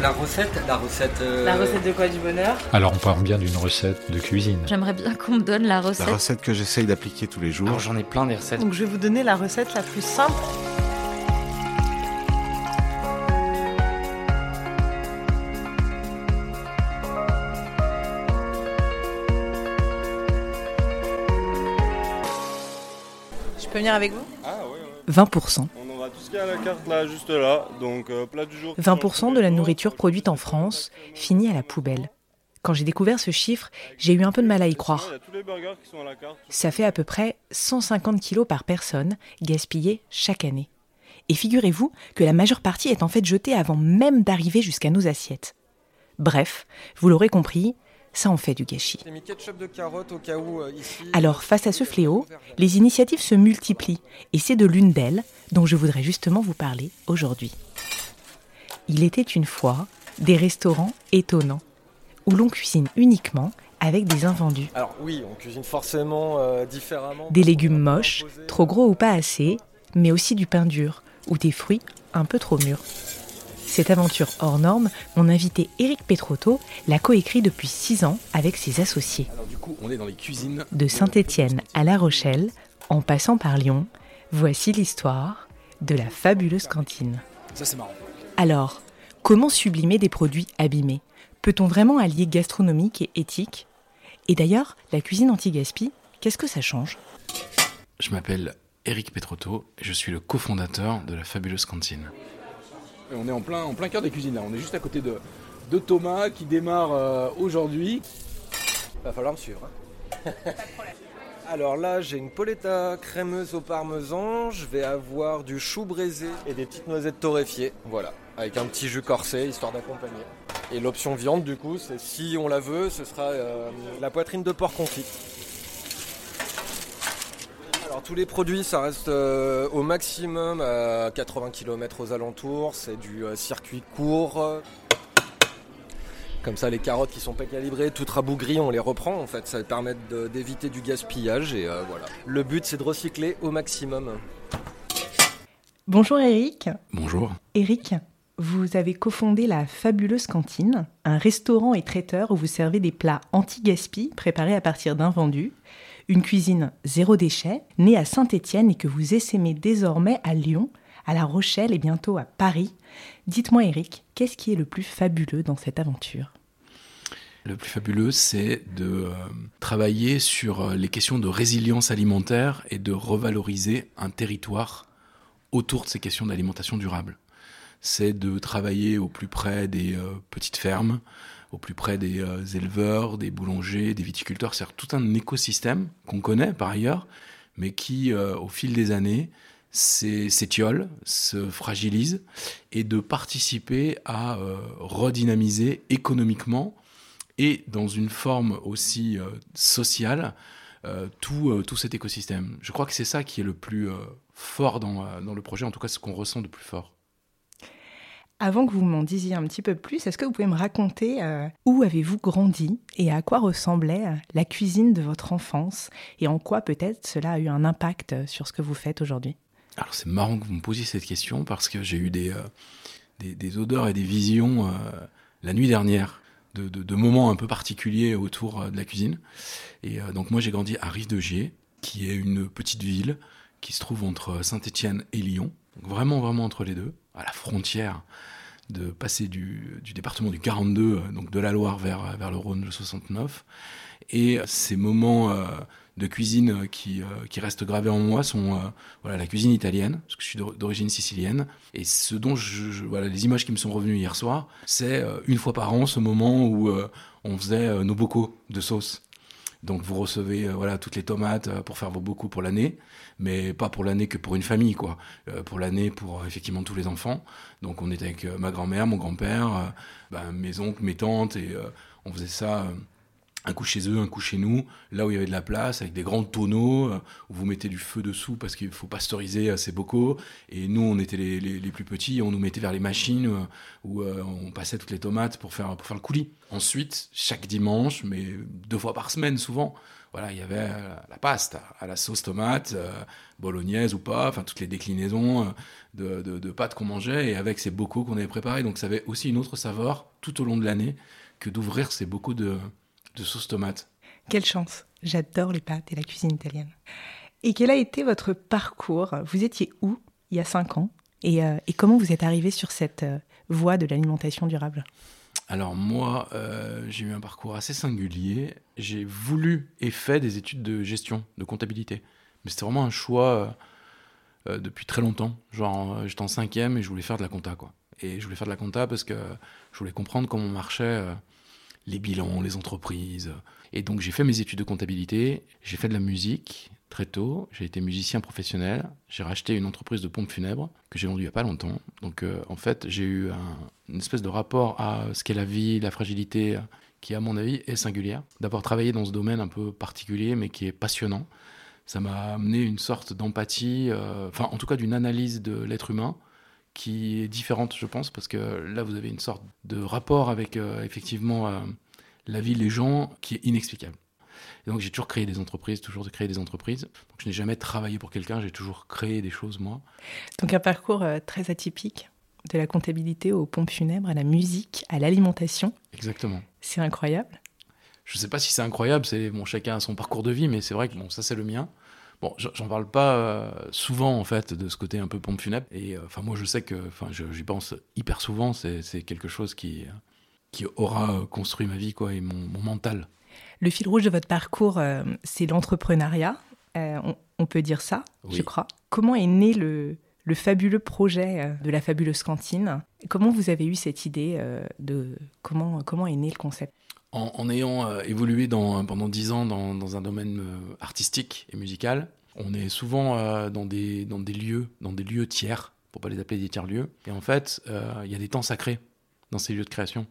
La recette, la recette. euh, La recette de quoi du bonheur Alors on parle bien d'une recette de cuisine. J'aimerais bien qu'on me donne la La recette. recette que j'essaye d'appliquer tous les jours. Alors j'en ai plein des recettes. Donc je vais vous donner la recette la plus simple. Je peux venir avec vous? Ah ouais, ouais. 20%. On aura tout ce qu'il y a à la carte là, juste là. Donc euh, plat du jour. 20% de la nourriture produite en France finit à la poubelle. Quand j'ai découvert ce chiffre, j'ai eu un peu de mal à y croire. Ça fait à peu près 150 kilos par personne gaspillés chaque année. Et figurez-vous que la majeure partie est en fait jetée avant même d'arriver jusqu'à nos assiettes. Bref, vous l'aurez compris, ça en fait du gâchis. Euh. Alors, face à ce fléau, les initiatives se multiplient, et c'est de l'une d'elles dont je voudrais justement vous parler aujourd'hui. Il était une fois des restaurants étonnants, où l'on cuisine uniquement avec des invendus. Alors oui, on cuisine forcément euh, différemment. Des légumes moches, trop gros ou pas assez, mais aussi du pain dur, ou des fruits un peu trop mûrs. Cette aventure hors norme, mon invité Éric Petrotto l'a coécrit depuis six ans avec ses associés. Alors du coup, on est dans les cuisines. De Saint-Étienne à La Rochelle, en passant par Lyon, voici l'histoire de la fabuleuse cantine. Ça c'est marrant. Alors, comment sublimer des produits abîmés? Peut-on vraiment allier gastronomique et éthique? Et d'ailleurs, la cuisine anti-gaspi, qu'est-ce que ça change? Je m'appelle Eric Petrotto et je suis le cofondateur de la fabuleuse cantine. On est en plein, en plein cœur des cuisines là. On est juste à côté de, de Thomas qui démarre euh, aujourd'hui. Va falloir me suivre. hein. Alors là, j'ai une polenta crémeuse au parmesan. Je vais avoir du chou braisé et des petites noisettes torréfiées. Voilà, avec un petit jus corsé histoire d'accompagner. Et l'option viande, du coup, c'est si on la veut, ce sera euh, la poitrine de porc confit. Alors tous les produits, ça reste euh, au maximum à 80 km aux alentours. C'est du euh, circuit court. Comme ça, les carottes qui sont pas calibrées, toutes rabougries, on les reprend. En fait, ça permet d'éviter du gaspillage et euh, voilà. Le but, c'est de recycler au maximum. Bonjour Éric. Bonjour. Éric, vous avez cofondé la Fabuleuse Cantine, un restaurant et traiteur où vous servez des plats anti-gaspi préparés à partir d'invendus, une cuisine zéro déchet, née à Saint-Étienne et que vous essaimez désormais à Lyon, à La Rochelle et bientôt à Paris. Dites-moi Éric, qu'est-ce qui est le plus fabuleux dans cette aventure? Le plus fabuleux, c'est de euh, travailler sur euh, les questions de résilience alimentaire et de revaloriser un territoire autour de ces questions d'alimentation durable. C'est de travailler au plus près des euh, petites fermes, au plus près des euh, éleveurs, des boulangers, des viticulteurs. C'est tout un écosystème qu'on connaît par ailleurs, mais qui, euh, au fil des années, s'é- s'étiole, se fragilise, et de participer à euh, redynamiser économiquement et dans une forme aussi sociale tout, cet écosystème. Je crois que c'est ça qui est le plus fort dans, dans le projet, en tout cas ce qu'on ressent de plus fort. Avant que vous m'en disiez un petit peu plus, est-ce que vous pouvez me raconter euh, où avez-vous grandi et à quoi ressemblait euh, la cuisine de votre enfance et en quoi peut-être cela a eu un impact euh, sur ce que vous faites aujourd'hui? Alors c'est marrant que vous me posiez cette question parce que j'ai eu des, des, odeurs et des visions la nuit dernière de, de- de moments un peu particuliers autour de la cuisine. Et donc moi j'ai grandi à Rive-de-Gier, qui est une petite ville qui se trouve entre Saint-Étienne et Lyon, vraiment vraiment entre les deux, à la frontière de passer du, département du 42, euh, donc de la Loire vers, vers le Rhône, le 69. Et ces moments euh, de cuisine euh, qui, euh, qui restent gravés en moi sont euh, la cuisine italienne, parce que je suis d'or- d'origine sicilienne. Et ce dont je, voilà, les images qui me sont revenues hier soir, c'est euh, une fois par an ce moment où euh, on faisait euh, nos bocaux de sauce. Donc vous recevez euh, voilà toutes les tomates euh, pour faire vos beaucoup pour l'année, mais pas pour l'année que pour une famille quoi. Euh, pour l'année pour effectivement tous les enfants. Donc on était avec ma grand-mère, mon grand-père, ben, mes oncles, mes tantes et on faisait ça. Un coup chez eux, un coup chez nous, là où il y avait de la place, avec des grands tonneaux, euh, où vous mettez du feu dessous parce qu'il faut pasteuriser euh, ces bocaux. Et nous, on était les, plus petits, on nous mettait vers les machines euh, où on passait toutes les tomates pour faire, le coulis. Ensuite, chaque dimanche, mais deux fois par semaine souvent, voilà, il y avait la pasta à la sauce tomate, bolognaise ou pas, enfin toutes les déclinaisons de pâtes qu'on mangeait et avec ces bocaux qu'on avait préparés. Donc ça avait aussi une autre saveur tout au long de l'année que d'ouvrir ces bocaux de, de sauce tomate. Quelle chance J'adore les pâtes et la cuisine italienne. Et quel a été votre parcours? Vous étiez où il y a cinq ans? Et, euh, et comment vous êtes arrivé sur cette euh, voie de l'alimentation durable? Alors moi, euh, j'ai eu un parcours assez singulier. J'ai voulu et fait des études de gestion, de comptabilité. Mais c'était vraiment un choix depuis très longtemps. Genre, j'étais en cinquième et je voulais faire de la compta, quoi. Et je voulais faire de la compta parce que je voulais comprendre comment marchaient euh, les bilans, les entreprises. Et donc j'ai fait mes études de comptabilité, j'ai fait de la musique très tôt, j'ai été musicien professionnel, j'ai racheté une entreprise de pompes funèbres que j'ai vendue il n'y a pas longtemps. Donc euh, en fait j'ai eu un- une espèce de rapport à ce qu'est la vie, la fragilité, qui à mon avis est singulière. D'avoir travaillé dans ce domaine un peu particulier mais qui est passionnant, ça m'a amené une sorte d'empathie, euh, enfin en tout cas d'une analyse de l'être humain qui est différente, je pense, parce que là, vous avez une sorte de rapport avec euh, effectivement euh, la vie, les gens, qui est inexplicable. Et donc, j'ai toujours créé des entreprises, toujours créé des entreprises. Donc, je n'ai jamais travaillé pour quelqu'un, j'ai toujours créé des choses, moi. Donc un parcours euh, très atypique, de la comptabilité aux pompes funèbres, à la musique, à l'alimentation. Exactement. C'est incroyable. Je ne sais pas si c'est incroyable, c'est bon, chacun a son parcours de vie, mais c'est vrai que bon, ça, c'est le mien. Bon, j'en parle pas euh, souvent en fait de ce côté un peu pompe funèbre. Et euh, enfin, moi, je sais que, enfin, j'y pense hyper souvent. C'est quelque chose qui qui aura euh, construit ma vie, quoi, et mon, mon mental. Le fil rouge de votre parcours, euh, c'est l'entrepreneuriat. Euh, on, on peut dire ça, Oui. je crois. Comment est né le, le fabuleux projet de la fabuleuse cantine? Comment vous avez eu cette idée de comment comment est né le concept? En, ayant euh, évolué pendant dix ans dans, un domaine euh, artistique et musical, on est souvent euh, dans, des, lieux, dans des lieux tiers, pour pas les appeler des tiers-lieux. Et en fait, il y a des temps sacrés dans ces lieux de création.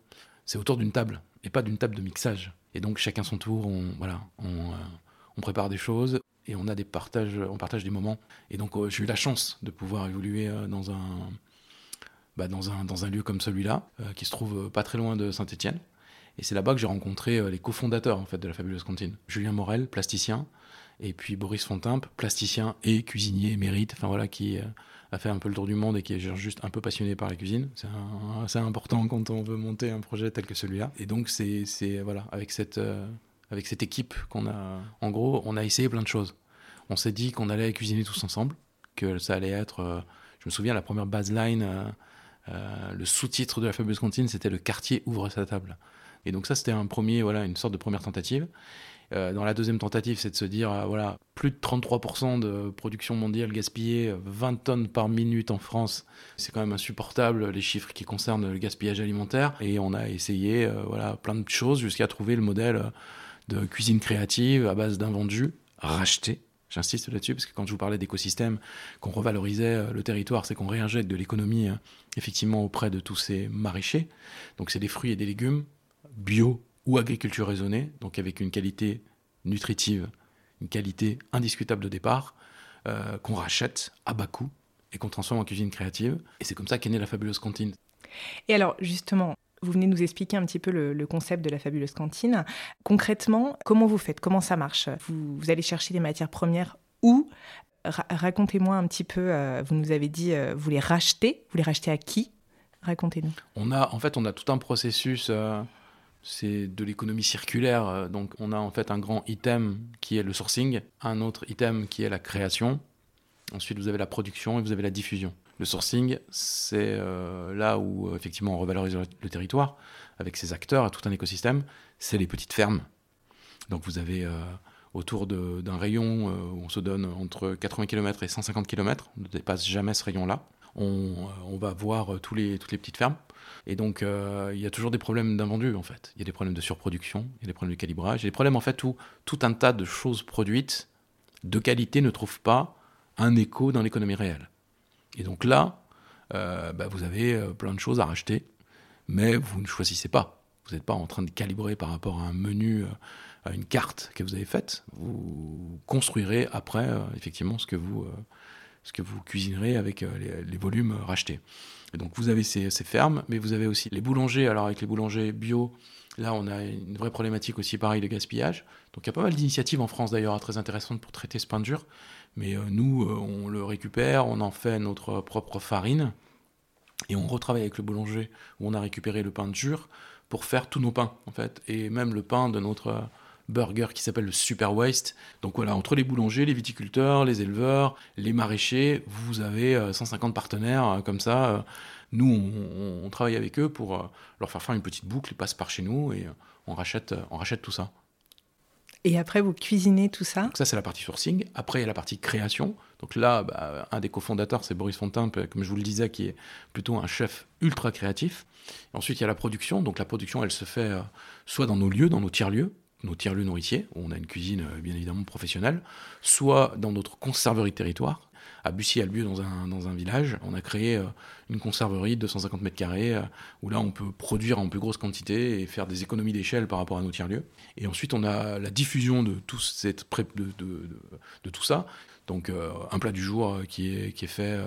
C'est autour d'une table, et pas d'une table de mixage. Et donc chacun son tour, on, prépare des choses et on a des partages, on partage des moments. Et donc j'ai eu la chance de pouvoir évoluer dans un, bah, dans un, lieu comme celui-là, qui se trouve pas très loin de Saint-Étienne. Et c'est là-bas que j'ai rencontré euh, les cofondateurs en fait de la fabuleuse cantine. Julien Morel, plasticien, et puis Boris Fontimpe, plasticien et cuisinier émérite, enfin voilà, qui euh, a fait un peu le tour du monde et qui est juste un peu passionné par la cuisine. C'est assez important quand on veut monter un projet tel que celui-là. Et donc c'est voilà, avec cette euh, avec cette équipe qu'on a, en gros, on a essayé plein de choses. On s'est dit qu'on allait cuisiner tous ensemble, que ça allait être, je me souviens la première baseline. le sous-titre de la fabuleuse cantine, c'était le quartier ouvre sa table. Et donc ça, c'était un premier, voilà, une sorte de première tentative. Euh, dans la deuxième tentative, c'est de se dire, euh, voilà, plus de 33% de production mondiale gaspillée, euh, 20 tonnes par minute en France. C'est quand même insupportable, les chiffres qui concernent le gaspillage alimentaire. Et on a essayé, euh, voilà, plein de choses jusqu'à trouver le modèle de cuisine créative à base d'invendus rachetés. J'insiste là-dessus parce que quand je vous parlais d'écosystème, qu'on revalorisait le territoire, c'est qu'on réinjecte de l'économie euh, effectivement auprès de tous ces maraîchers. Donc c'est des fruits et des légumes bio ou agriculture raisonnée, donc avec une qualité nutritive, une qualité indiscutable de départ, euh, qu'on rachète à bas coût et qu'on transforme en cuisine créative. Et c'est comme ça qu'est née la fabuleuse cantine. Et alors, justement, vous venez nous expliquer un petit peu le, le concept de la fabuleuse cantine. Concrètement, comment vous faites? Comment ça marche? Vous, vous allez chercher des matières premières où Ra- Racontez-moi un petit peu, euh, vous nous avez dit, euh, vous les rachetez. Vous les rachetez à qui? Racontez-nous. On a, en fait, on a tout un processus, euh, c'est de l'économie circulaire. euh, donc, on a en fait un grand item qui est le sourcing, un autre item qui est la création. Ensuite, vous avez la production et vous avez la diffusion. Le sourcing, c'est euh, là où euh, effectivement on revalorise le, territoire avec ses acteurs, tout un écosystème. C'est les petites fermes. Donc, vous avez autour d'un rayon où on se donne entre 80 km et 150 km. On ne dépasse jamais ce rayon-là. On, on va voir les, toutes les petites fermes. Et donc, euh, il y a toujours des problèmes d'invendus, en fait. Il y a des problèmes de surproduction, il y a des problèmes de calibrage, il y a des problèmes, en fait, où tout un tas de choses produites de qualité ne trouvent pas un écho dans l'économie réelle. Et donc là, euh, bah, vous avez euh, plein de choses à racheter, mais vous ne choisissez pas. Vous n'êtes pas en train de calibrer par rapport à un menu, à une carte que vous avez faite. Vous construirez après, effectivement, ce que vous, ce que vous cuisinerez avec les, les volumes rachetés. Et donc vous avez ces, fermes, mais vous avez aussi les boulangers. Alors avec les boulangers bio, là on a une vraie problématique aussi pareil de gaspillage. Donc il y a pas mal d'initiatives en France d'ailleurs très intéressantes pour traiter ce pain dur. Mais euh, nous, euh, on le récupère, on en fait notre propre farine. Et on retravaille avec le boulanger où on a récupéré le pain dur pour faire tous nos pains en fait. Et même le pain de notre burger qui s'appelle le Super Waste. Donc voilà, entre les boulangers, les viticulteurs, les éleveurs, les maraîchers, vous avez 150 euh, partenaires euh, comme ça. Euh. Nous, on, travaille avec eux pour leur faire faire une petite boucle, ils passent par chez nous et on rachète, on rachète tout ça. Et après, vous cuisinez tout ça? Donc ça, c'est la partie sourcing. Après, il y a la partie création. Donc là, bah, un des cofondateurs, c'est Boris Fontaine, comme je vous le disais, qui est plutôt un chef ultra créatif. ensuite, il y a la production. Donc la production, elle se fait soit dans nos lieux, dans nos tiers-lieux nos tiers-lieux nourriciers, où on a une cuisine euh, bien évidemment professionnelle, soit dans notre conserverie de territoire. À Bussy-Albieux, dans un, dans un village, on a créé euh, une conserverie de 250 mètres carrés, euh, où là on peut produire en plus grosse quantité et faire des économies d'échelle par rapport à nos tiers-lieux. Et ensuite on a la diffusion de tout, cette de, de, de, tout ça. Donc un plat du jour qui, est, qui est fait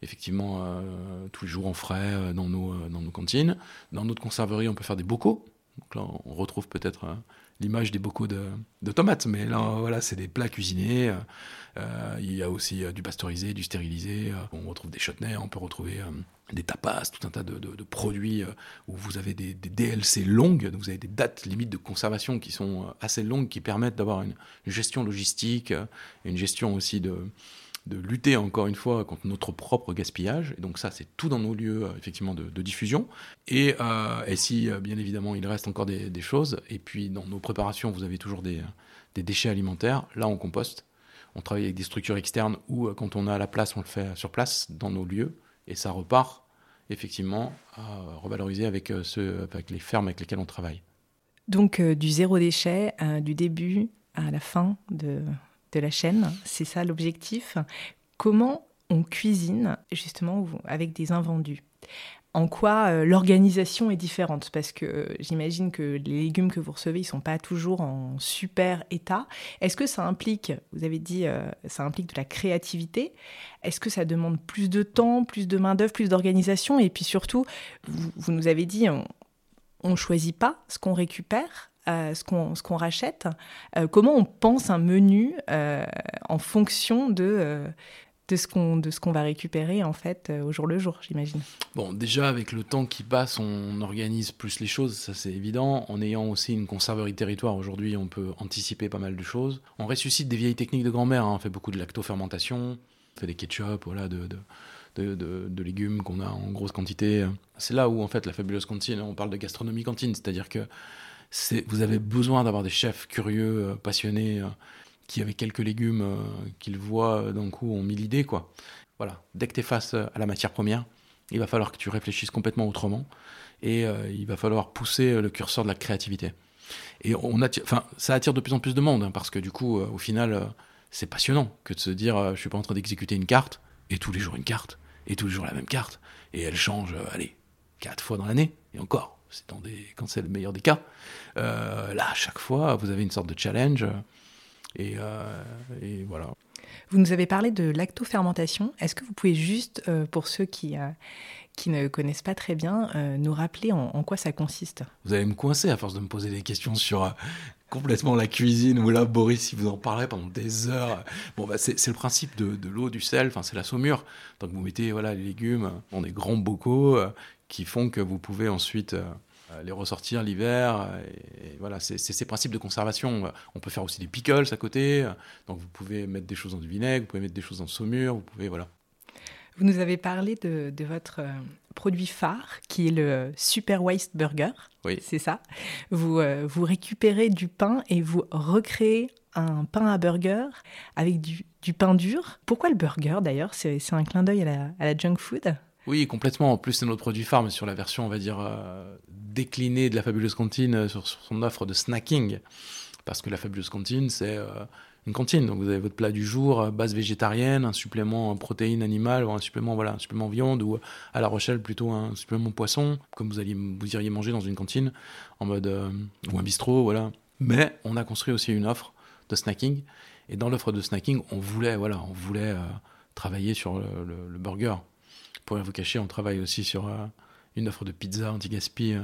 effectivement tous les jours en frais dans, nos, dans nos cantines. Dans notre conserverie, on peut faire des bocaux. Donc là, on retrouve peut-être l'image des bocaux de, tomates, mais là, voilà, c'est des plats cuisinés. Euh, il y a aussi euh, du pasteurisé, du stérilisé. Euh, on retrouve des chutneys, on peut retrouver des tapas, tout un tas de, produits où vous avez des, DLC longues, vous avez des dates limites de conservation qui sont assez longues, qui permettent d'avoir une gestion logistique, une gestion aussi de, de lutter encore une fois contre notre propre gaspillage. Et donc ça, c'est tout dans nos lieux euh, effectivement de, diffusion. Et, euh, si euh, bien évidemment il reste encore des, choses, et puis dans nos préparations, vous avez toujours des, déchets alimentaires. Là, on composte. On travaille avec des structures externes où quand on a la place, on le fait sur place dans nos lieux, et ça repart effectivement à revaloriser avec, ceux, avec les fermes avec lesquelles on travaille. Donc du zéro déchet, du début à la fin de, de la chaîne. C'est ça l'objectif. Comment on cuisine justement avec des invendus? En quoi euh, l'organisation est différente? Parce que euh, j'imagine que les légumes que vous recevez, ils sont pas toujours en super état. Est-ce que ça implique, vous avez dit, euh, ça implique de la créativité? Est-ce que ça demande plus de temps, plus de main d'œuvre, plus d'organisation? Et puis surtout, vous, nous avez dit, on ne choisit pas ce qu'on récupère. Euh, ce qu'on rachète, euh, comment on pense un menu euh, en fonction de, de ce qu'on va récupérer en fait au jour le jour, j'imagine. Bon, déjà avec le temps qui passe, on organise plus les choses, ça c'est évident. En ayant aussi une conserverie de territoire, aujourd'hui on peut anticiper pas mal de choses. On ressuscite des vieilles techniques de grand-mère, hein. on fait beaucoup de lactofermentation, on fait des ketchup, voilà, de, de, de, légumes qu'on a en grosse quantité. C'est là où en fait la fabuleuse cantine, on parle de gastronomie cantine, c'est-à-dire que vous avez besoin d'avoir des chefs curieux, euh, passionnés, euh, qui avec quelques légumes euh, qu'ils voient d'un coup ont mis l'idée quoi. Voilà, dès que tu es face à la matière première, il va falloir que tu réfléchisses complètement autrement et il va falloir pousser le curseur de la créativité. Et on attire, enfin, ça attire de plus en plus de monde hein, parce que du coup, au final, c'est passionnant que de se dire, je suis pas en train d'exécuter une carte et tous les jours une carte et tous les jours la même carte et elle change, allez, quatre fois dans l'année et encore c'est dans des, quand c'est le meilleur des cas. Euh, là, à chaque fois, vous avez une sorte de challenge. Et, euh, et, voilà. Vous nous avez parlé de lactofermentation. Est-ce que vous pouvez juste, euh, pour ceux qui, qui ne connaissent pas très bien, nous rappeler en, quoi ça consiste? Vous allez me coincer à force de me poser des questions sur complètement la cuisine, ou là, Boris, si vous en parlerez pendant des heures. Bon, bah, c'est, le principe de, de l'eau, du sel, enfin, c'est la saumure. Donc, vous mettez voilà, les légumes dans des grands bocaux qui font que vous pouvez ensuite les ressortir l'hiver. Et, voilà, c'est ces principes de conservation. On peut faire aussi des pickles à côté. Donc vous pouvez mettre des choses dans du vinaigre, vous pouvez mettre des choses dans le saumure, vous pouvez voilà. Vous nous avez parlé de, votre euh, produit phare, qui est le Super Waste Burger. Oui. C'est ça? Vous, euh, vous récupérez du pain et vous recréez un pain à burger avec du, du pain dur. Pourquoi le burger d'ailleurs? C'est un clin d'œil à la, à la junk food? Oui, complètement. En plus, c'est notre produit phare, mais sur la version, on va dire, euh, déclinée de la fabuleuse cantine, euh, sur, son offre de snacking. Parce que la fabuleuse cantine, c'est euh, une cantine. Donc vous avez votre plat du jour, euh, base végétarienne, un supplément en protéines animales, ou un supplément, voilà, supplément viande, ou à La Rochelle, plutôt un supplément poisson, comme vous, alliez, vous iriez manger dans une cantine, en mode, ou un bistrot, voilà. Mais on a construit aussi une offre de snacking. Et dans l'offre de snacking, on voulait, voilà, on voulait travailler sur le, burger. Pour rien vous cacher, on travaille aussi sur une offre de pizza anti-gaspi. euh,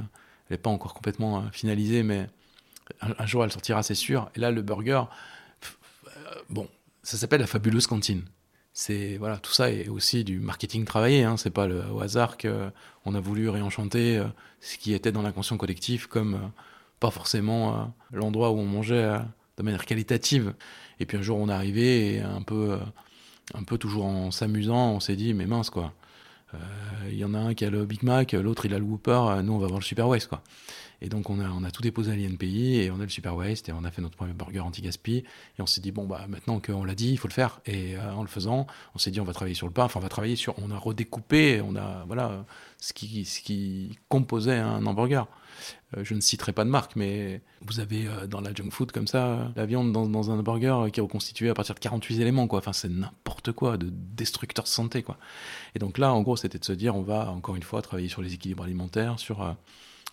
elle n'est pas encore complètement euh, finalisée, mais un, jour elle sortira, c'est sûr. Et là, le burger, euh, bon, ça s'appelle la fabuleuse cantine. C'est voilà, tout ça est aussi du marketing travaillé. Hein, c'est pas le, au hasard que on a voulu réenchanter ce qui était dans l'inconscient collectif comme pas forcément l'endroit où on mangeait de manière qualitative. Et puis un jour on est arrivé et un peu, un peu toujours en s'amusant, on s'est dit mais mince quoi. Euh, Il y en a un qui a le Big Mac, l'autre il a le Whopper, euh, nous on va voir le Super Waste quoi. Et donc on a, on a tout déposé à l'INPI et on a le Super Waste et on a fait notre premier burger anti-gaspi et on s'est dit bon bah maintenant qu'on l'a dit il faut le faire et euh, en le faisant on s'est dit on va travailler sur le pain, enfin on va travailler sur, on a redécoupé, on a voilà ce qui, ce qui composait un hamburger. Euh, je ne citerai pas de marque, mais vous avez euh, dans la junk food comme ça, la viande dans, dans un burger qui est reconstituée à partir de 48 éléments, quoi. Enfin, c'est n'importe quoi, de destructeur de santé, quoi. Et donc là, en gros, c'était de se dire, on va encore une fois travailler sur les équilibres alimentaires, sur euh,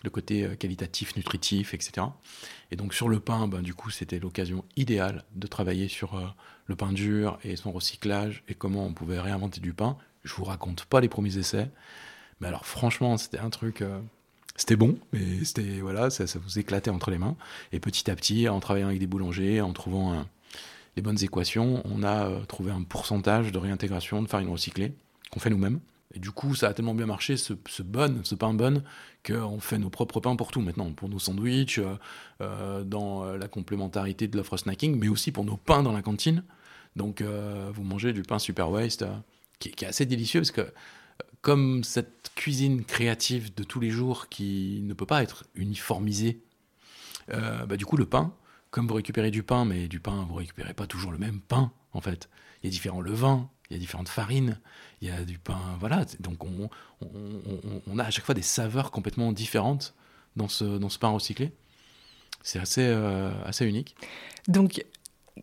le côté qualitatif, nutritif, etc. Et donc sur le pain, ben, du coup, c'était l'occasion idéale de travailler sur le pain dur et son recyclage et comment on pouvait réinventer du pain. Je vous raconte pas les premiers essais, mais alors franchement, c'était un truc. C'était bon, mais c'était voilà, ça, ça vous éclatait entre les mains. Et petit à petit, en travaillant avec des boulangers, en trouvant un- les bonnes équations, on a euh, trouvé un pourcentage de réintégration de farine recyclée qu'on fait nous-mêmes. Et du coup, ça a tellement bien marché, ce, bon, ce pain bon, qu'on fait nos propres pains pour tout maintenant, pour nos sandwichs, euh, euh, dans la complémentarité de l'offre snacking, mais aussi pour nos pains dans la cantine. Donc, vous mangez du pain super waste, qui, qui est assez délicieux parce que comme cette cuisine créative de tous les jours qui ne peut pas être uniformisée, euh, bah, du coup, le pain, comme vous récupérez du pain, mais du pain, vous récupérez pas toujours le même pain, en fait. Il y a différents levains, il y a différentes farines, il y a du pain, voilà. Donc, on, on- on- a à chaque fois des saveurs complètement différentes dans ce, dans ce pain recyclé. C'est assez, euh, assez unique. Donc,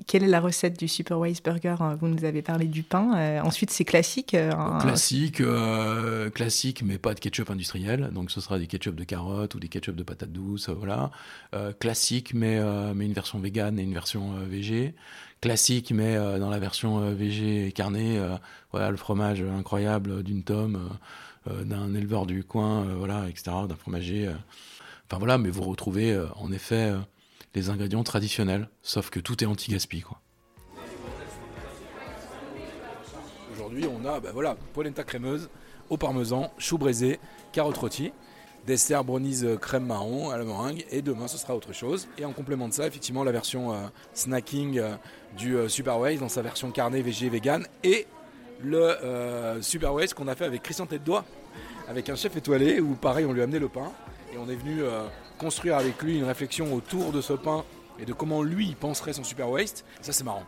quelle est la recette du Super Waste Burger Vous nous avez parlé du pain. Euh, ensuite, c'est classique. euh, Classique, euh, classique, mais pas de ketchup industriel. Donc ce sera des ketchup de carottes ou des ketchup de patates douces, voilà. Classique, mais, mais une version végane et une version végé. Classique, mais dans la version euh, végé et carné, euh, voilà, le fromage incroyable d'une tome, d'un éleveur du coin, voilà, etc., d'un fromager. Enfin voilà, mais vous retrouvez en effet les ingrédients traditionnels, sauf que tout est anti-gaspi. Aujourd'hui, on a bah voilà, polenta crémeuse, au parmesan, chou braisé, carottes rôties, dessert brownies euh, crème marron à la meringue, et demain ce sera autre chose. Et en complément de ça, effectivement, la version euh, snacking euh, du Super Waste dans sa version carnet, végé, vegan, et le Super Waste qu'on a fait avec Christian Tête Doigt, avec un chef étoilé, où pareil, on lui a amené le pain, et on est venu euh, construire avec lui une réflexion autour de ce pain et de comment lui penserait son Super Waste. Ça, c'est marrant.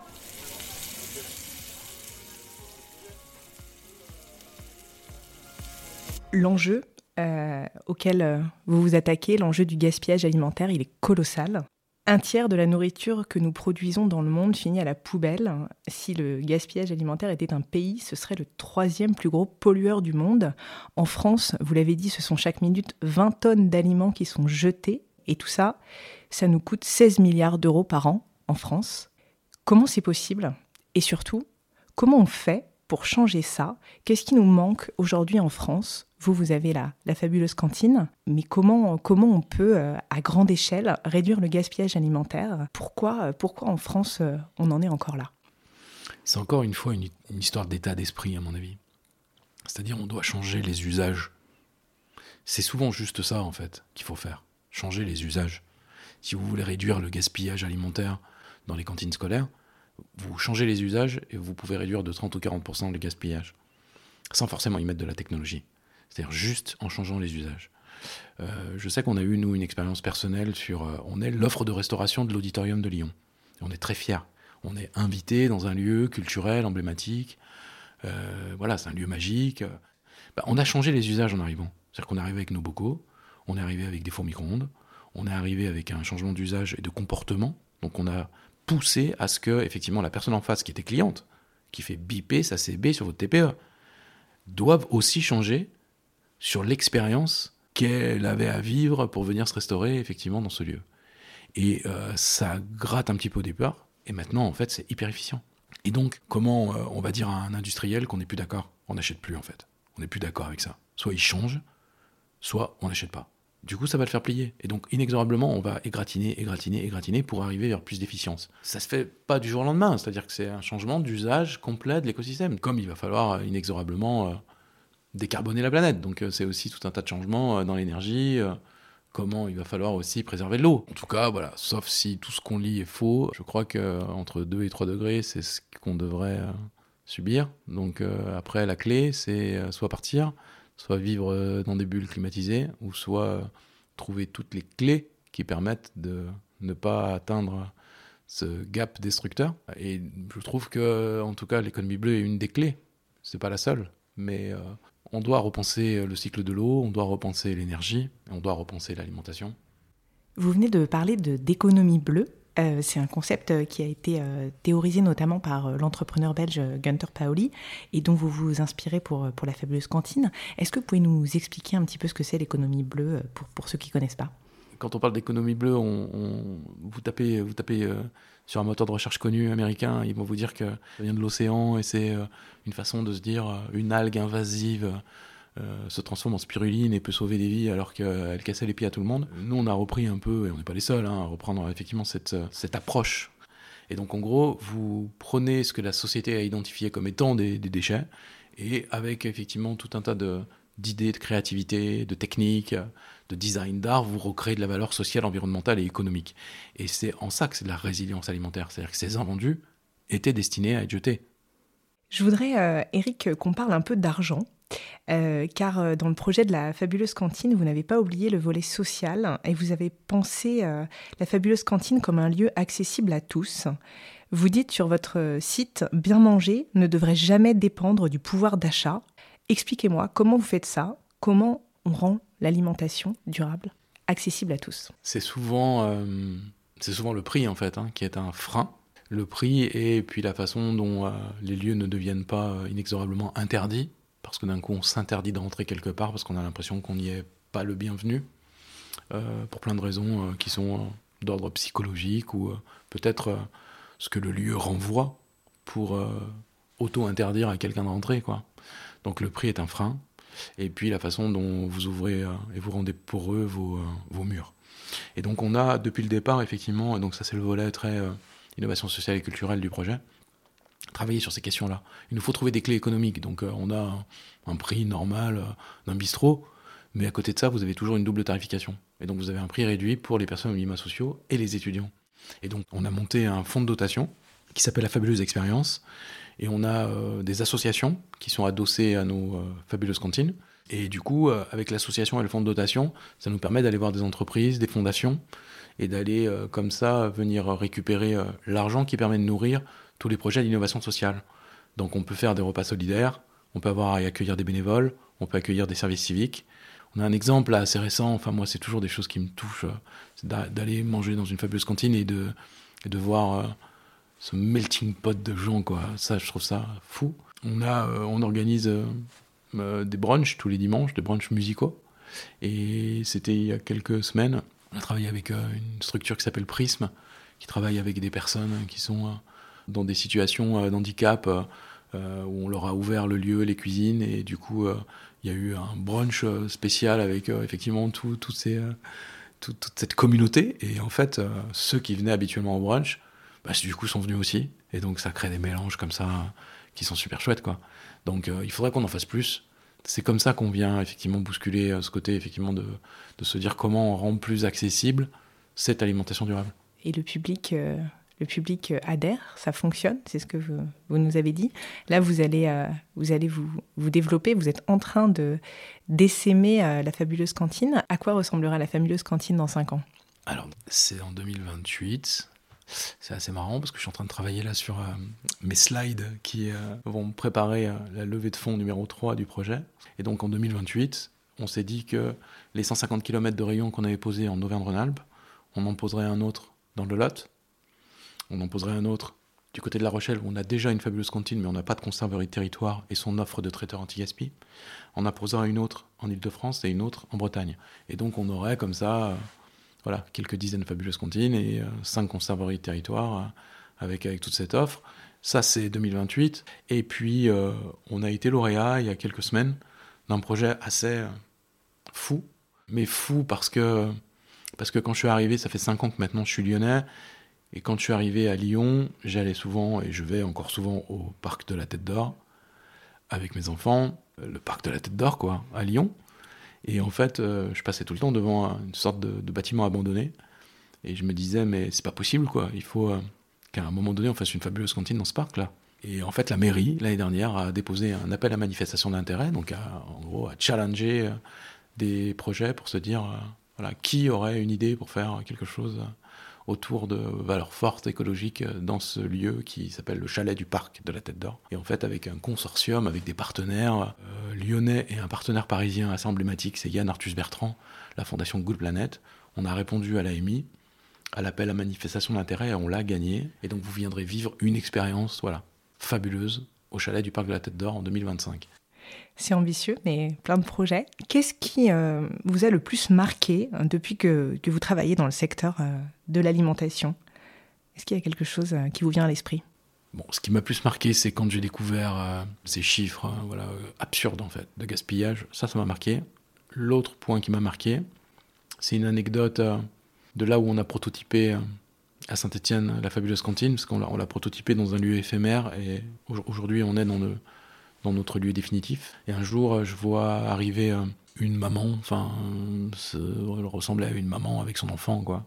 L'enjeu euh, auquel euh, vous vous attaquez, l'enjeu du gaspillage alimentaire, il est colossal. Un tiers de la nourriture que nous produisons dans le monde finit à la poubelle. Si le gaspillage alimentaire était un pays, ce serait le troisième plus gros pollueur du monde. En France, vous l'avez dit, ce sont chaque minute 20 tonnes d'aliments qui sont jetés. Et tout ça, ça nous coûte 16 milliards d'euros par an en France. Comment c'est possible? Et surtout, comment on fait pour changer ça? Qu'est-ce qui nous manque aujourd'hui en France? Vous, vous avez la, la fabuleuse cantine, mais comment, comment on peut, euh, à grande échelle, réduire le gaspillage alimentaire? Pourquoi, euh, pourquoi en France, euh, on en est encore là? C'est encore une fois une, une histoire d'état d'esprit, à mon avis. C'est-à-dire, on doit changer les usages. C'est souvent juste ça, en fait, qu'il faut faire. Changer les usages. Si vous voulez réduire le gaspillage alimentaire dans les cantines scolaires, vous changez les usages et vous pouvez réduire de 30 ou 40% le gaspillage. Sans forcément y mettre de la technologie. C'est-à-dire juste en changeant les usages. Euh, je sais qu'on a eu, nous, une expérience personnelle sur. euh, on est l'offre de restauration de l'auditorium de Lyon. On est très fiers. On est invité dans un lieu culturel, emblématique. Euh, voilà, c'est un lieu magique. Bah, on a changé les usages en arrivant. C'est-à-dire qu'on est arrivé avec nos bocaux, on est arrivé avec des fours micro-ondes, on est arrivé avec un changement d'usage et de comportement. Donc on a poussé à ce que, effectivement, la personne en face qui était cliente, qui fait biper sa CB sur votre TPE, doive aussi changer sur l'expérience qu'elle avait à vivre pour venir se restaurer effectivement dans ce lieu. Et euh, ça gratte un petit peu au départ, et maintenant en fait c'est hyper efficient. Et donc comment euh, on va dire à un industriel qu'on n'est plus d'accord On n'achète plus en fait. On n'est plus d'accord avec ça. Soit il change, soit on n'achète pas. Du coup, ça va le faire plier. Et donc, inexorablement, on va égratigner, égratigner, égratigner pour arriver vers plus d'efficience. Ça se fait pas du jour au lendemain, c'est-à-dire que c'est un changement d'usage complet de l'écosystème. Comme il va falloir euh, inexorablement décarboner la planète. Donc euh, c'est aussi tout un tas de changements euh, dans l'énergie, euh, comment il va falloir aussi préserver l'eau. En tout cas, voilà, sauf si tout ce qu'on lit est faux, je crois qu'entre 2 et 3 degrés, c'est ce qu'on devrait subir. Donc après, la clé, c'est soit partir, soit vivre dans des bulles climatisées, ou soit trouver toutes les clés qui permettent de ne pas atteindre ce gap destructeur. Et je trouve que, en tout cas, l'économie bleue est une des clés. C'est pas la seule, mais on doit repenser le cycle de l'eau, on doit repenser l'énergie, on doit repenser l'alimentation. Vous venez de parler de d'économie bleue. Euh, c'est un concept euh, qui a été euh, théorisé notamment par l'entrepreneur belge Gunther Paoli et dont vous vous inspirez pour, pour la fabuleuse cantine. Est-ce que vous pouvez nous expliquer un petit peu ce que c'est l'économie bleue pour, pour ceux qui ne connaissent pas? Quand on parle d'économie bleue, on, vous tapez, vous tapez sur un moteur de recherche connu américain, ils vont vous dire que ça vient de l'océan et c'est euh, une façon de se dire euh, une algue invasive euh, se transforme en spiruline et peut sauver des vies alors qu'elle cassait les pieds à tout le monde. Nous, on a repris un peu, et on n'est pas les seuls hein, à reprendre effectivement cette, cette approche. Et donc, en gros, vous prenez ce que la société a identifié comme étant des déchets, et avec effectivement tout un tas d'idées, de créativité, de techniques, de design d'art, vous recréez de la valeur sociale, environnementale et économique. Et c'est en ça que c'est de la résilience alimentaire. C'est-à-dire que ces invendus étaient destinés à être jetés. Je voudrais, euh, Eric, qu'on parle un peu d'argent. Euh, car euh, dans le projet de la fabuleuse cantine, vous n'avez pas oublié le volet social et vous avez pensé la fabuleuse cantine comme un lieu accessible à tous. Vous dites sur votre site, bien manger ne devrait jamais dépendre du pouvoir d'achat. Expliquez-moi comment vous faites ça, comment on rend l'alimentation durable accessible à tous C'est souvent, euh, souvent le prix en fait hein, qui est un frein. Le prix et puis la façon dont euh, les lieux ne deviennent pas euh, inexorablement interdits, parce que d'un coup on s'interdit de rentrer quelque part parce qu'on a l'impression qu'on n'y est pas le bienvenu, pour plein de raisons qui sont d'ordre psychologique ou peut-être ce que le lieu renvoie pour auto-interdire à quelqu'un de rentrer. Quoi. Donc le prix est un frein et puis la façon dont vous ouvrez euh, et vous rendez poreux vos, euh, vos murs. Et donc on a depuis le départ effectivement, et donc ça c'est le volet très euh, innovation sociale et culturelle du projet, travailler sur ces questions-là. Il nous faut trouver des clés économiques. Donc on a un prix normal d'un bistrot, mais à côté de ça, vous avez toujours une double tarification. Et donc vous avez un prix réduit pour les personnes aux minima sociaux et les étudiants. Et donc on a monté un fonds de dotation qui s'appelle la fabuleuse expérience et on a euh, des associations qui sont adossées à nos euh, fabuleuses cantines. Et du coup, euh, avec l'association et le fonds de dotation, ça nous permet d'aller voir des entreprises, des fondations, et d'aller comme ça venir récupérer l'argent qui permet de nourrir tous les projets d'innovation sociale. Donc on peut faire des repas solidaires, on peut avoir à accueillir des bénévoles, on peut accueillir des services civiques. On a un exemple assez récent, enfin moi c'est toujours des choses qui me touchent, c'est d'aller manger dans une fabuleuse cantine et de, et de voir ce melting pot de gens, quoi. Ça, je trouve ça fou. On, a, euh, on organise euh, euh, des brunchs tous les dimanches, des brunchs musicaux. Et c'était il y a quelques semaines. On a travaillé avec une structure qui s'appelle Prism, qui travaille avec des personnes qui sont dans des situations d'handicap, où on leur a ouvert le lieu, les cuisines, et du coup, il y a eu un brunch spécial avec effectivement tout, ces, toute cette communauté. Et en fait, ceux qui venaient habituellement au brunch, bah, du coup sont venus aussi. Et donc ça crée des mélanges comme ça qui sont super chouettes. Quoi. Donc euh, il faudrait qu'on en fasse plus. C'est comme ça qu'on vient effectivement bousculer euh, ce côté effectivement de, de, se dire comment on rend plus accessible cette alimentation durable. Et le public, euh, le public adhère, ça fonctionne, c'est ce que vous, vous, nous avez dit. Là, vous allez, vous, allez vous, vous développer, vous êtes en train de d'essaimer la fabuleuse cantine. À quoi ressemblera la fabuleuse cantine dans 5 ans? Alors, c'est en 2028. C'est assez marrant parce que je suis en train de travailler là sur euh, mes slides qui euh, vont préparer euh, la levée de fonds numéro 3 du projet. Et donc en 2028, on s'est dit que les 150 km de rayon qu'on avait posés en Auvergne-Rhône-Alpes, on en poserait un autre dans le Lot, on en poserait un autre du côté de La Rochelle où on a déjà une fabuleuse cantine mais on n'a pas de conserverie de territoire et son offre de traiteur anti-gaspi. On en posera une autre en Ile-de-France et une autre en Bretagne. Et donc on aurait comme ça voilà, quelques dizaines de fabuleuses cantines et euh, cinq conserveries de territoire euh, avec, avec toute cette offre. Ça, c'est 2028. Et puis, euh, on a été lauréat il y a quelques semaines d'un projet assez fou. Mais fou parce que, parce que quand je suis arrivé, ça fait cinq ans que maintenant je suis lyonnais. Et quand je suis arrivé à Lyon, j'allais souvent, et je vais encore souvent, au parc de la Tête d'Or avec mes enfants. Le parc de la Tête d'Or, quoi, à Lyon. Et en fait, euh, je passais tout le temps devant une sorte de, bâtiment abandonné. Et je me disais, mais c'est pas possible, quoi. Il faut euh, qu'à un moment donné, on fasse une fabuleuse cantine dans ce parc-là. Et en fait, la mairie, l'année dernière, a déposé un appel à manifestation d'intérêt, donc en gros, à challenger euh, des projets pour se dire, voilà, qui aurait une idée pour faire quelque chose autour de valeurs fortes écologiques dans ce lieu qui s'appelle le chalet du parc de la Tête d'Or. Et en fait, avec un consortium, avec des partenaires euh, lyonnais et un partenaire parisien assez emblématique, c'est Yann Arthus Bertrand, la fondation Good Planet, on a répondu à l'AMI, à l'appel à manifestation d'intérêt, et on l'a gagné. Et donc vous viendrez vivre une expérience voilà, fabuleuse au chalet du parc de la Tête d'Or en 2025. C'est ambitieux, mais plein de projets. Qu'est-ce qui euh, vous a le plus marqué hein, depuis que, vous travaillez dans le secteur euh, de l'alimentation? Est-ce qu'il y a quelque chose euh, qui vous vient à l'esprit? Bon, ce qui m'a plus marqué, c'est quand j'ai découvert ces chiffres hein, voilà, absurdes en fait, de gaspillage. Ça, ça m'a marqué. L'autre point qui m'a marqué, c'est une anecdote de là où on a prototypé à Saint-Étienne la fabuleuse cantine, parce qu'on l'a prototypé dans un lieu éphémère, et aujourd'hui on est dans le, notre lieu définitif. Et un jour, je vois arriver euh, une maman, enfin, elle ressemblait à une maman avec son enfant, quoi,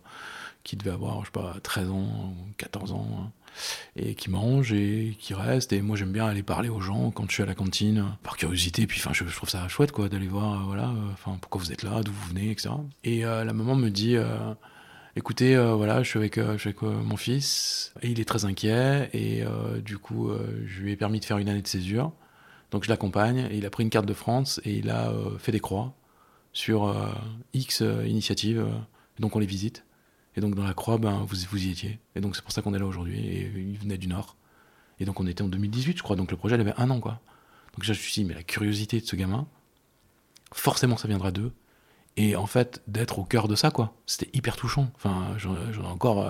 qui devait avoir, je sais pas, 13 ans, 14 ans, hein, et qui mange et qui reste. Et moi, j'aime bien aller parler aux gens quand je suis à la cantine, par curiosité. Puis, enfin, je, trouve ça chouette, quoi, d'aller voir, euh, voilà, euh, enfin, pourquoi vous êtes là, d'où vous venez, etc. Et la maman me dit. Écoutez, voilà, je suis avec, je suis avec mon fils et il est très inquiet et du coup, je lui ai permis de faire une année de césure. Donc je l'accompagne et il a pris une carte de France et il a euh, fait des croix sur euh, X euh, initiatives. donc on les visite. Et donc dans la croix, ben, vous, vous y étiez. Et donc c'est pour ça qu'on est là aujourd'hui. Et il venait du Nord. Et donc on était en 2018, je crois. Donc le projet, il avait un an, quoi. Donc je me suis dit, mais la curiosité de ce gamin, forcément ça viendra d'eux. Et en fait, d'être au cœur de ça, quoi. C'était hyper touchant. Enfin, j'en ai encore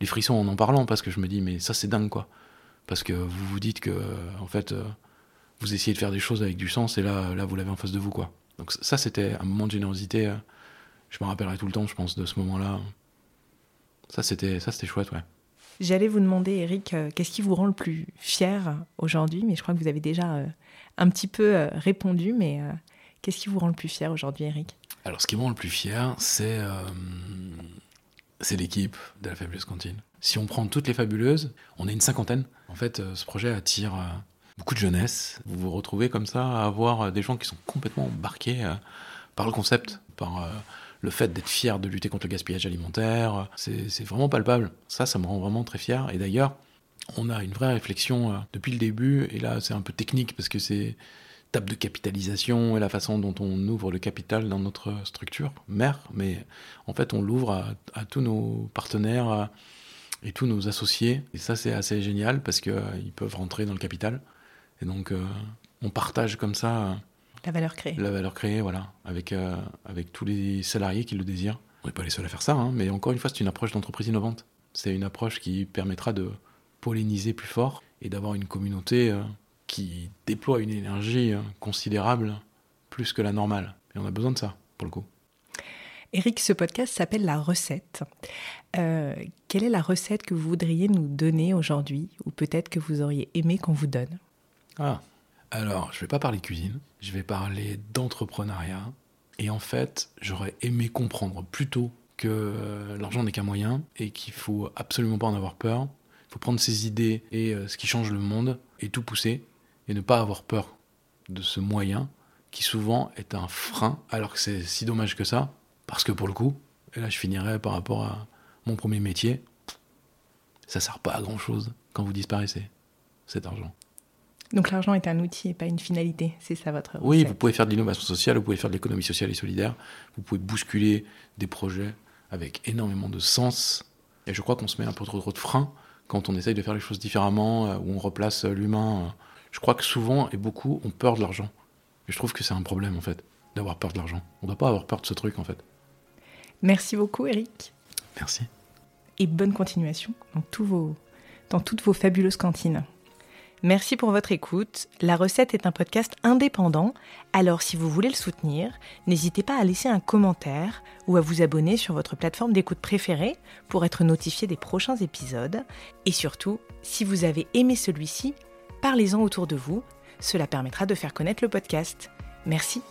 les frissons en en parlant parce que je me dis, mais ça c'est dingue, quoi. Parce que vous vous dites que, en fait, vous essayez de faire des choses avec du sens et là, là vous l'avez en face de vous. quoi. Donc ça, c'était un moment de générosité. Euh, je me rappellerai tout le temps, je pense, de ce moment-là. Ça, c'était, ça, c'était chouette, ouais. J'allais vous demander, Eric, euh, qu'est-ce qui vous rend le plus fier aujourd'hui? Mais je crois que vous avez déjà euh, un petit peu répondu, mais qu'est-ce qui vous rend le plus fier aujourd'hui, Eric? Alors, ce qui me rend le plus fier, c'est, c'est l'équipe de la Fabuleuse Cantine. Si on prend toutes les fabuleuses, on est une cinquantaine. En fait, ce projet attire beaucoup de jeunesse. Vous vous retrouvez comme ça à avoir euh, des gens qui sont complètement embarqués euh, par le concept, par euh, le fait d'être fier de lutter contre le gaspillage alimentaire. C'est vraiment palpable. Ça, ça me rend vraiment très fier. Et d'ailleurs, on a une vraie réflexion depuis le début. Et là, c'est un peu technique parce que c'est table de capitalisation et la façon dont on ouvre le capital dans notre structure mère. Mais en fait, on l'ouvre à, tous nos partenaires et tous nos associés. Et ça, c'est assez génial parce qu'ils peuvent rentrer dans le capital. Et donc, euh, on partage comme ça. Euh, la valeur créée. La valeur créée, voilà, avec, euh, avec tous les salariés qui le désirent. On n'est pas les seuls à faire ça, hein, mais encore une fois, c'est une approche d'entreprise innovante. C'est une approche qui permettra de polliniser plus fort et d'avoir une communauté qui déploie une énergie considérable, plus que la normale. Et on a besoin de ça, pour le coup. Eric, ce podcast s'appelle La recette. quelle est la recette que vous voudriez nous donner aujourd'hui, ou peut-être que vous auriez aimé qu'on vous donne? Ah, alors je vais pas parler cuisine, je vais parler d'entrepreneuriat. Et en fait, j'aurais aimé comprendre plus tôt que euh, l'argent n'est qu'un moyen et qu'il faut absolument pas en avoir peur. Il faut prendre ses idées et euh, ce qui change le monde et tout pousser et ne pas avoir peur de ce moyen qui souvent est un frein alors que c'est si dommage que ça parce que pour le coup, et là je finirai par rapport à mon premier métier, ça sert pas à grand chose quand vous disparaissez, cet argent. Donc l'argent est un outil et pas une finalité, c'est ça votre Oui, recette. vous pouvez faire de l'innovation sociale, vous pouvez faire de l'économie sociale et solidaire, vous pouvez bousculer des projets avec énormément de sens. Et je crois qu'on se met un peu trop, trop de freins quand on essaye de faire les choses différemment, euh, où on replace euh, l'humain. euh. Je crois que souvent et beaucoup ont peur de l'argent. Et je trouve que c'est un problème en fait, d'avoir peur de l'argent. On ne doit pas avoir peur de ce truc en fait. Merci beaucoup Eric Merci. et bonne continuation dans, tous vos, dans toutes vos fabuleuses cantines. Merci pour votre écoute. La recette est un podcast indépendant, alors si vous voulez le soutenir, n'hésitez pas à laisser un commentaire ou à vous abonner sur votre plateforme d'écoute préférée pour être notifié des prochains épisodes. Et surtout, si vous avez aimé celui-ci, parlez-en autour de vous, cela permettra de faire connaître le podcast. Merci